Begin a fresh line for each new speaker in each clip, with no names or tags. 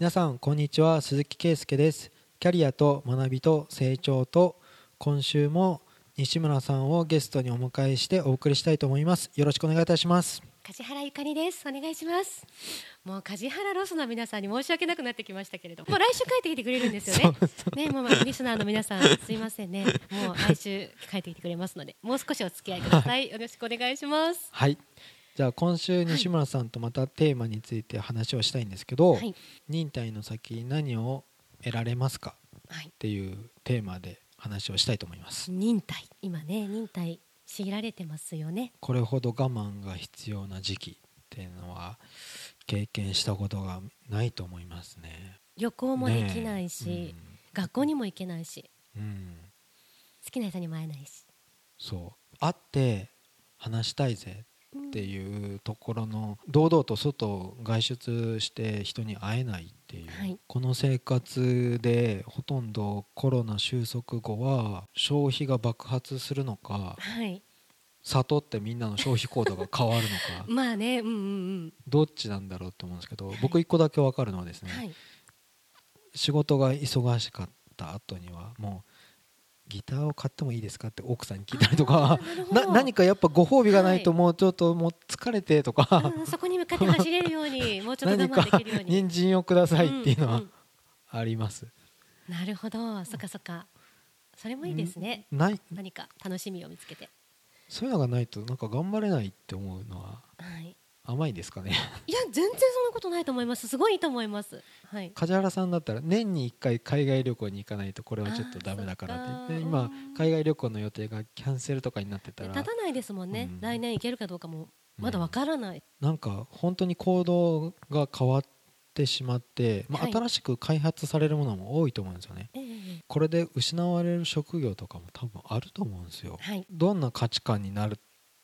皆さんこんにちは。鈴木圭介です。キャリアと学びと成長と今週も西村さんをゲストにお迎えしてお送りしたいと思います。よろしくお願いいたします。
梶原ゆかりです。お願いします。もう梶原ロスの皆さんに申し訳なくなってきましたけれど。もう来週帰ってきてくれるんですよね。ねもうリスナーの皆さんすいませんね。もう来週帰ってきてくれますのでもう少しお付き合いください。よろしくお願いします。
はいじゃあ今週西村さんとまたテーマについて話をしたいんですけど、
はい。
忍耐の先何を得られますか？
はい。
っていうテーマで話をしたいと思います。
忍耐。今ね忍耐強いられてますよね。
これほど我慢が必要な時期っていうのは経験したことがないと思いますね。
旅行もできないし、
ね
学校にも行けないし
うん、うん。
好きな人にも会えないし。
そう。会って話したいぜっていうところの堂々と外外出して人に会えないっていう、
はい。
この生活でほとんどコロナ収束後は消費が爆発するのか
はい。
悟ってみんなの消費行動が変わるのか。
まあねうんうんうん。
どっちなんだろうと思うんですけど、
はい。
僕一個だけ分かるのはですね、
はい。
仕事が忙しかった後にはもうギターを買ってもいいですかって奥さんに聞いたりとか。
な
何かやっぱご褒美がないと
はい
もうちょっともう疲れてとか、
うんそこに向かって走れるようにもうちょっと我
何か
慢できるように。
人参をくださいっていうのはあります、
なるほど。そっかそっか。それもいいですね。
ない。
何か楽しみを見つけて。
そういうのがないとなんか頑張れないって思うのは。
はい
甘いですかね。
いや全然そんなことないと思います。すごいいいと思います。はい。
梶原さんだったら年に1回海外旅行に行かないとこれはちょっとダメだからって今海外旅行の予定がキャンセルとかになってたら。
立たないですもんね、
うん。
来年行けるかどうかもまだわからない、
なんか本当に行動が変わってしまって、まあ、
はい。
新しく開発されるものも多いと思うんですよね。
ええ。
これで失われる職業とかも多分あると思うんですよ。
はい。
どんな価値観になっ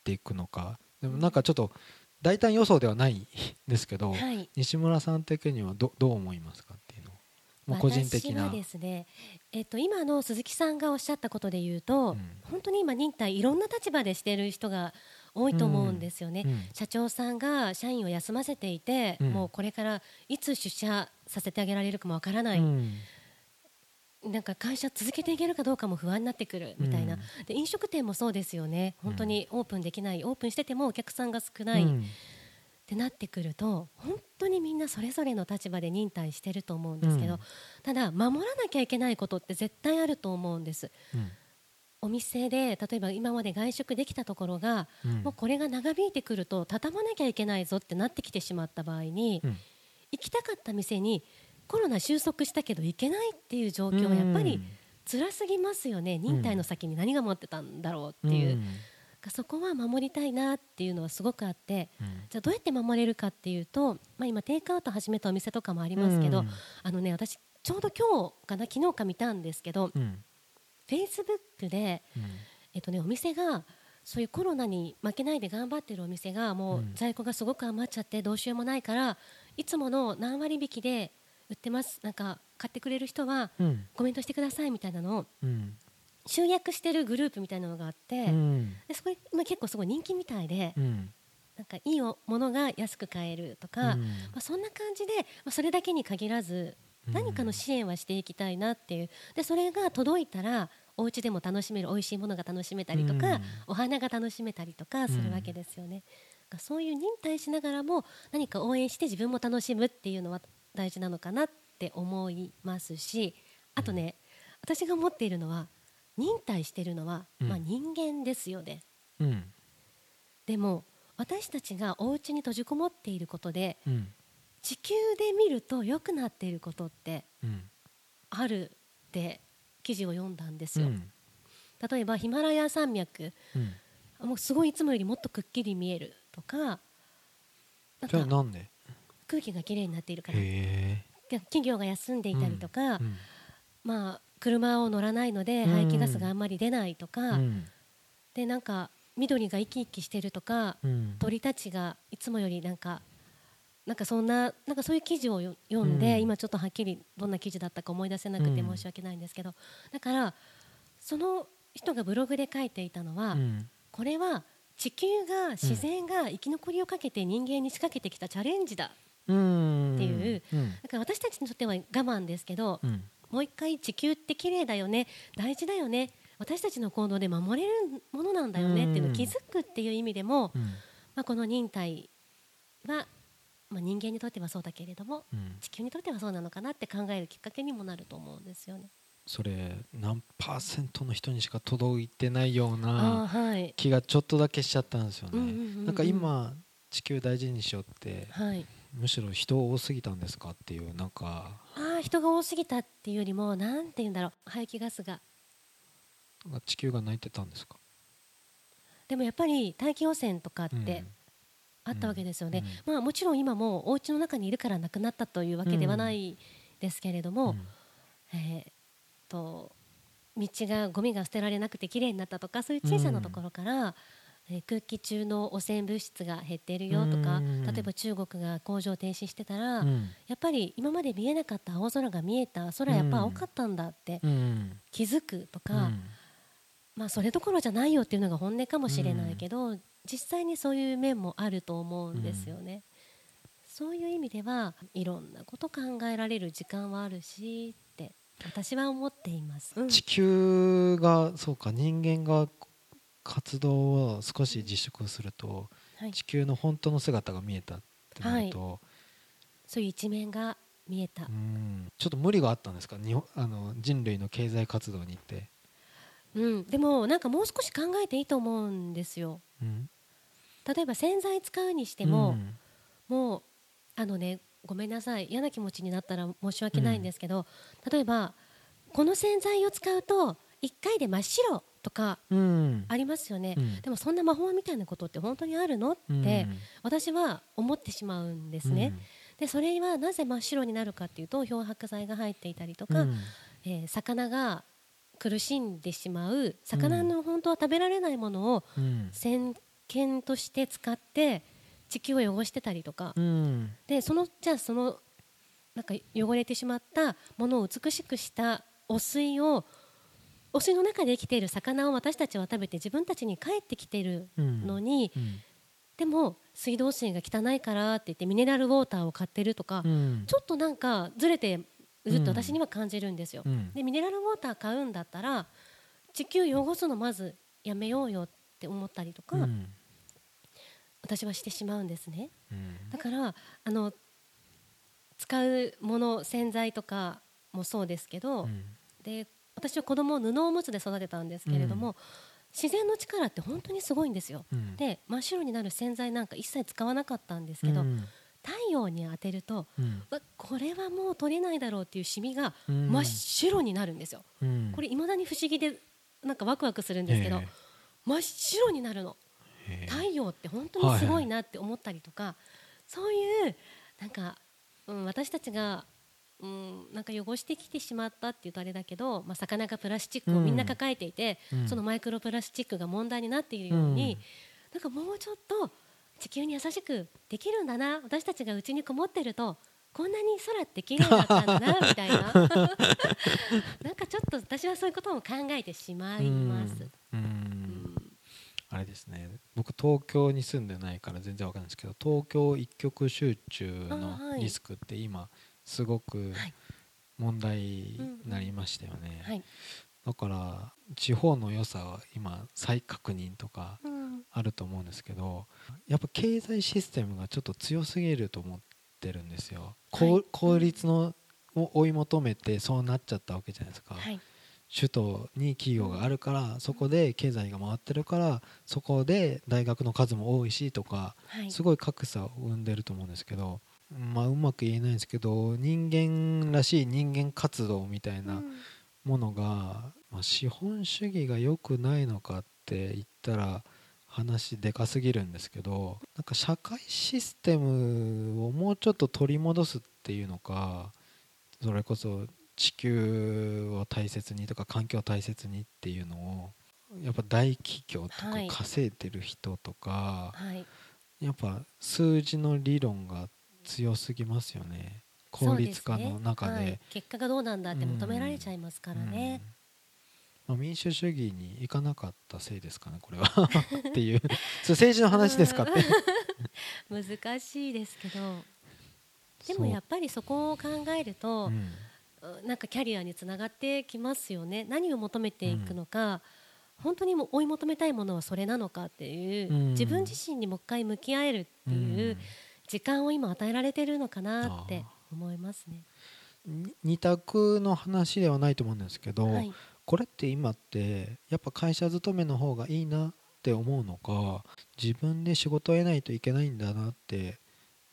ていくのか。でもなんかちょっと大胆予想ではないですけど、
はい。
西村さん的にはどどう思いますかっていうのもう個人的な。
ですね、えっと今の鈴木さんがおっしゃったことで言うと、
うん。
本当に今忍耐いろんな立場でしている人が多いと思うんですよね、
うん。
社長さんが社員を休ませていて、
うん。
もうこれからいつ出社させてあげられるかもわからない、
うん
なんか会社続けていけるかどうかも不安になってくるみたいな、
うん。
で飲食店もそうですよね。本当にオープンできないオープンしててもお客さんが少ない、
うん。
ってなってくると本当にみんなそれぞれの立場で忍耐してると思うんですけど、
うん。
ただ守らなきゃいけないことって絶対あると思うんです。
うん。
お店で例えば今まで外食できたところが、
うん。
もうこれが長引いてくると畳まなきゃいけないぞってなってきてしまった場合に、
うん。
行きたかった店にコロナ収束したけど行けないっていう状況はやっぱり辛すぎますよね、忍耐の先に何が待ってたんだろうっていう、
ん。
そこは守りたいなっていうのはすごくあって。
うん。
じゃあどうやって守れるかっていうと、まあ、今テイクアウト始めたお店とかもありますけど、
うん。
あのね私ちょうど今日かな昨日か見たんですけど、
うん。
フェイスブックで、
うん。
えっとね、お店がそういうコロナに負けないで頑張ってるお店がもう
うん。
在庫がすごく余っちゃってどうしようもないからいつもの何割引きで売ってます。なんか買ってくれる人は
うん。
コメントしてくださいみたいなのを
うん。
集約してるグループみたいなのがあって、
うん。
でそこ今結構すごい人気みたいで、
うん。
なんかいいものが安く買えるとか、
うん。
まあ、そんな感じで、まあ、それだけに限らず
うん。
何かの支援はしていきたいなっていう。でそれが届いたらお家でも楽しめる美味しいものが楽しめたりとか、
うん。
お花が楽しめたりとかするわけですよね。そういう忍耐しながらも何か応援して自分も楽しむっていうのは大事なのかなって思いますしあとね、私が思っているのは忍耐してるのは、
うん。
まあ、人間ですよね。
うん。
でも私たちがお家に閉じこもっていることで
うん。
地球で見ると良くなっていることって
うん。
あるって記事を読んだんですよ、
うん。
例えばヒマラヤ山脈
うん。
もうすごいいつもよりもっとくっきり見えるとか
じゃあ
か
なんで？
空気がきれいになっているから。企業が休んでいたりとか、
えうん。
まあ、車を乗らないので
うん。
排気ガスがあんまり出ないとか、
うん。
でなんか緑が生き生きしてるとか、
うん。
鳥たちがいつもよりなんかなんかそんななんかそういう記事をよ読んで、
うん。
今ちょっとはっきりどんな記事だったか思い出せなくて
うん
申し訳ないんですけど、だからその人がブログで書いていたのは、
うん。
これは地球が自然が生き残りをかけて人間に仕掛けてきたチャレンジだ。
うん
っていう。
うん。
だから私たちにとっては我慢ですけど、
うん。
もう一回地球って綺麗だよね大事だよね私たちの行動で守れるものなんだよねっていうのを気づくっていう意味でも、
うん。
まあ、この忍耐は、まあ、人間にとってはそうだけれども
うん。
地球にとってはそうなのかなって考えるきっかけにもなると思うんですよね。
それ何パーセントの人にしか届いてないよう
あ
な気がちょっとだけしちゃったんですよね、なんか今地球大事にしようって
はい、
むしろ人多すぎたんですかっていうなんか。
ああ人が多すぎたっていうよりもなんて言うんだろう排気ガスが。
地球が泣いてたんですか？
でもやっぱり大気汚染とかっ
うん。
てあったわけですよね、
うん
まあ、もちろん今もお家の中にいるからなくなったというわけではないですけれども、
うん。
えーと道がゴミが捨てられなくてきれいになったとかそういう小さなところから、えー空気中の汚染物質が減っているよとか、
うん。
例えば中国が工場停止してたら、
うん。
やっぱり今まで見えなかった青空が見えた空やっぱ青かったんだって
うん。
気づくとか、
うん。
まあ、それどころじゃないよっていうのが本音かもしれないけど、実際にそういう面もあると思うんですよね。そういう意味ではいろんなこと考えられる時間はあるしって私は思っています。うん。
地球がそうか人間が活動を少し自粛すると
はい、
地球の本当の姿が見えたってなると、
そういう一面が見えた。
う。ん。ちょっと無理があったんですか？日本あの人類の経済活動にって、
うん、でもなんかもう少し考えていいと思うんですよ。
うん、
例えば洗剤使うにしても、もうあのねごめんなさい。嫌な気持ちになったら申し訳ないんですけど、例えばこの洗剤を使うと1回で真っ白とかありますよね、
うん。
でもそんな魔法みたいなことって本当にあるのって、
うん。
私は思ってしまうんですね、でそれはなぜ真っ白になるかっていうと漂白剤が入っていたりとか、
うん。
えー魚が苦しんでしまう魚の本当は食べられないものを
うん。
石鹸として使って地球を汚してたりとか、
うん。
でそのじゃあそのなんか汚れてしまったものを美しくした汚水を汚水の中で生きている魚を私たちは食べて自分たちに帰ってきている
うん。
のに、
うん。
でも水道水が汚いからって言ってミネラルウォーターを買ってるとか、
うん。
ちょっとなんかずれてるって私には感じるんですよ。
うん。
でミネラルウォーター買うんだったら地球汚すのまずやめようよって思ったりとか、
うん。
私はしてしまうんですね。
うん。
だからあの使うもの洗剤とかもそうですけど、
うん。
で私は子供を布おむつで育てたんですけれども、自然の力って本当にすごいんですよ。
うん。
で真っ白になる洗剤なんか一切使わなかったんですけど、
うん。
太陽に当てるとこれはもう取れないだろうっていうシミが
うん。
真っ白になるんですよ。
うん。
これ未だに不思議でなんかワクワクするんですけど、真っ白になるの。太陽って本当にすごいなって思ったりとか、そういうなんか、うん、私たちが、うん、なんか汚してきてしまったっていうとあれだけど、まあ、魚がプラスチックをみんな抱えていて、
うん。
そのマイクロプラスチックが問題になっているように、なんかもうちょっと地球に優しくできるんだな私たちがうちにこもってるとこんなに空って綺麗だったんだなみたいな。なんかちょっと私はそういうことも考えてしまいます。
うん。う
うん。ん
あれですね。僕東京に住んでないから全然わかんないですけど東京一極集中のリスクって今すごく
はい。
問題になりましたよね、
はい。
だから地方の良さは今再確認とか
うん。
あると思うんですけどやっぱ経済システムがちょっと強すぎると思ってるんですよ、効率のを追い求めてそうなっちゃったわけじゃないですか、
はい。
首都に企業があるからそこで経済が回ってるからそこで大学の数も多いしとか
はい。
すごい格差を生んでると思うんですけどまあうまく言えないんですけど人間らしい人間活動みたいな
うん。
ものが、まあ、資本主義が良くないのかって言ったら話でかすぎるんですけどなんか社会システムをもうちょっと取り戻すっていうのかそれこそ地球を大切にとか環境を大切にっていうのをやっぱ大企業とか
はい。
稼いでる人とか、
はい。
やっぱ数字の理論が強すぎますよね。効率化の中で。
ねはい。結果がどうなんだって求められちゃいますからね、
民主主義に行かなかったせいですかねこれは。っていう。それ政治の話ですかって
難しいですけど。でもやっぱりそこを考えると、
うん。
なんかキャリアにつながってきますよね。何を求めていくのか、本当にもう追い求めたいものはそれなのかっていう、
うん。
自分自身にもう一回向き合えるっていう時間を今与えられてるのかなって思いますね。
に二択の話ではないと思うんですけど、
はい、
これって今ってやっぱ会社勤めの方がいいなって思うのか自分で仕事を得ないといけないんだなって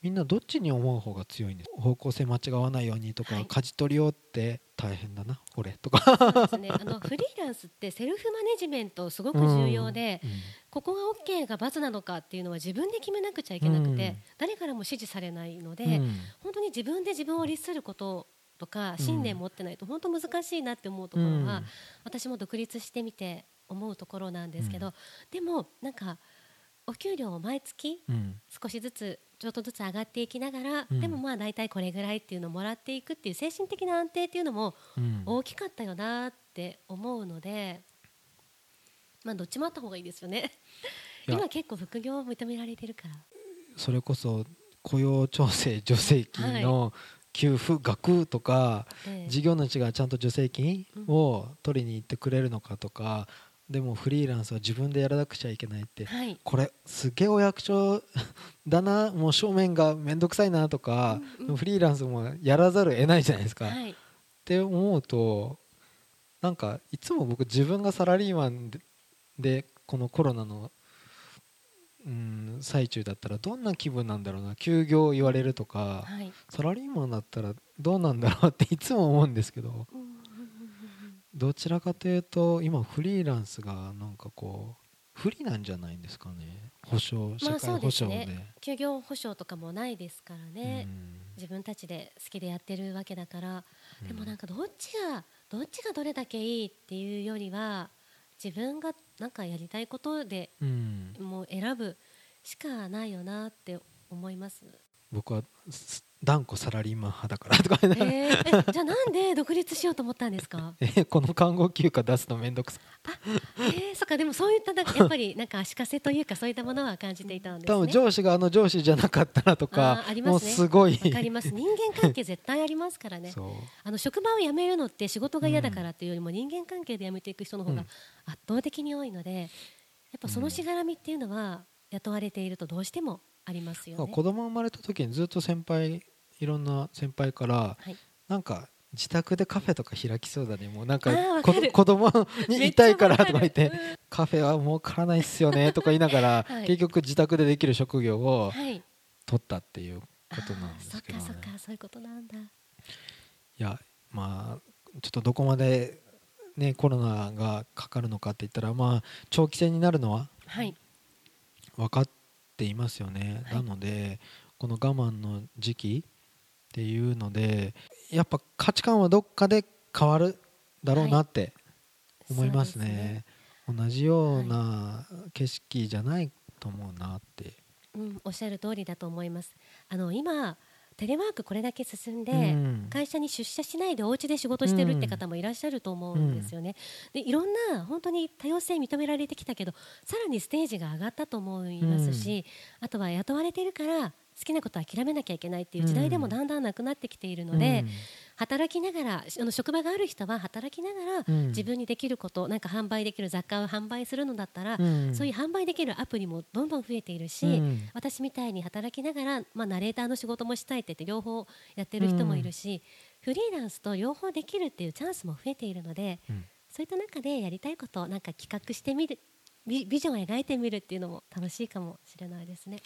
みんなどっちに思う方が強いんです方向性間違わないようにとか、
はい。
舵取りをって大変だな俺とか。
そうですね。あの フリーランスってセルフマネジメントすごく重要で、
うん
ここが OK が×なのかっていうのは自分で決めなくちゃいけなくて、
うん。
誰からも指示されないので、
うん。
本当に自分で自分を律することとか信念持ってないと本当難しいなって思うところは、
うん。
私も独立してみて思うところなんですけど、
うん。
でもなんかお給料を毎月
うん。
少しずつちょっとずつ上がっていきながら、
うん。
でもまあ大体これぐらいっていうのをもらっていくっていう精神的な安定っていうのも
うん。
大きかったよなって思うので、まあどっちもあった方がいいですよね。今結構副業を認められてるから。
それこそ雇用調整助成金の給付額とか、
で
事業主がちゃんと助成金を取りに行ってくれるのかとか、でもフリーランスは自分でやらなくちゃいけないって。
はい、
これすげえお役所 だな。もう正面が面倒くさいなとか、
うんうん。
フリーランスもやらざるを得ないじゃないですか。っ
はい、
て思うとなんかいつも僕自分がサラリーマンででこのコロナの、うん、最中だったらどんな気分なんだろうな。休業言われるとか。
はい。
サラリーマンだったらどうなんだろうっていつも思うんですけど。
うん
どちらかというと今フリーランスがなんかこう不利なんじゃないんですかね。保障社
まあ
会保障で。
ですね。休業保障とかもないですからね、
うん。
自分たちで好きでやってるわけだから、
うん。
でもなんかどっちがどっちがどれだけいいっていうよりは自分がなんかやりたいことで
うん。
もう選ぶしかないよなって思います。
僕はす断固サラリーマン派だからとかね、
えーえじゃあなんで独立しようと思ったんですか？
えこの看護休暇出すのめんどくさい。
えー、そっか。でもそういったなんかやっぱりなんか足かせというかそういったものは感じていたんですね。
多分上司があの上司じゃなかったらとか
あり
もう
ますね。
すごい。
わかります人間関係絶対ありますからね。あの職場を辞めるのって仕事が嫌だからっていうよりも人間関係で辞めていく人の方が
うん。
圧倒的に多いのでやっぱそのしがらみっていうのは雇われているとどうしてもありますよね。
子供生まれた時にずっと先輩いろんな先輩から
はい、
なんか自宅でカフェとか開きそうだね。もうなんかこ子供にいたいからとか言って
めっちゃわかる。
カフェは儲からないっすよねとか言いながら、
はい。
結局自宅でできる職業を
はい、
取ったっていうことなんですけど、ね。
そっかそっかそういうことなんだ。
いやまあちょっとどこまで、ね、コロナがかかるのかって言ったら、まあ、長期戦になるのは
はい。
分かっていますよね、
はい。
なのでこの我慢の時期っていうのでやっぱ価値観はどっかで変わるだろうなって思いますね,、同じような景色じゃないと思うなって、
うん、おっしゃる通りだと思います。あの今テレワークこれだけ進んで、
うん。
会社に出社しないでお家で仕事してるって方もいらっしゃると思うんですよね。でいろんな本当に多様性認められてきたけどさらにステージが上がったと思いますし、あとは雇われてるから好きなことは諦めなきゃいけないっていう時代でもだんだんなくなってきているので、働きながらあの職場がある人は働きながら
うん。
自分にできることなんか販売できる雑貨を販売するのだったら、
うん。
そういう販売できるアプリもどんどん増えているし、
うん。
私みたいに働きながら、まあ、ナレーターの仕事もしたいって言って両方やってる人もいるし、フリーランスと両方できるっていうチャンスも増えているので
うん。
そういった中でやりたいことをなんか企画してみるビビジョンを描いてみるっていうのも楽しいかもしれないですね。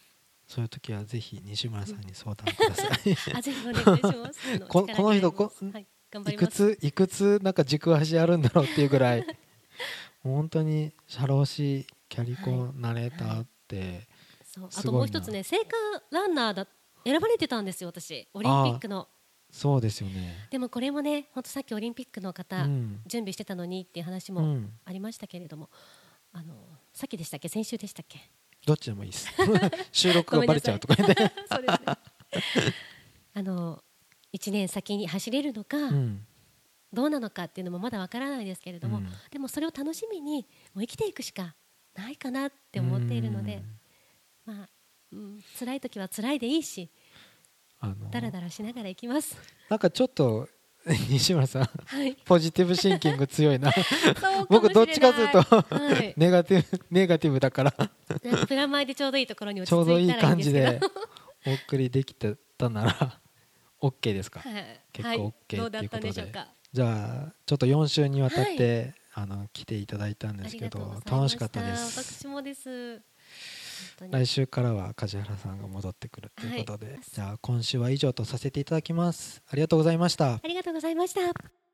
そういう時はぜひ西村さんに相談ください。
あぜひお願いします。あ
この人こ
はい、
いく。ついくつなんか軸足あるんだろうっていうぐらい 本当に社労士キャリコンナレーターって、
そう
すごいな
あともう一つね聖火ランナーだ選ばれてたんですよ私オリンピックの。
そうですよね。
でもこれもね本当さっきオリンピックの方、
うん
準備してたのにっていう話も
うん、
ありましたけれども、あのさっきでしたっけ？先週でしたっけ？
どっちでもいいです。収録がバレちゃうとか。言って。
ね。あの1年先に走れるのか、
うん。
どうなのかっていうのもまだわからないですけれども、
うん。
でもそれを楽しみにもう生きていくしかないかなって思っているので、まあ、うん、辛い時は辛いでいいし
あの
だらだらしながら行きます。
なんかちょっと 西村さん
はい。
ポジティブシンキング強いな。僕どっちかというと
はい。
ネガティブネガティブだから。
プラマイでちょうどいいところに落
ちょうどいい
ち着いたらいいん
感じ
で
お送りできてたなら OK ですか？
はい。
結構
はい。
OK
どうだったんでし
っていうことでじゃあちょっと4週にわたって、あの来ていただいたん
あ
ですけど楽しかったです。
私もです
来週からは梶原さんが戻ってくるということで、じゃあ今週は以上とさせていただきます。ありがとうございました。
ありがとうございました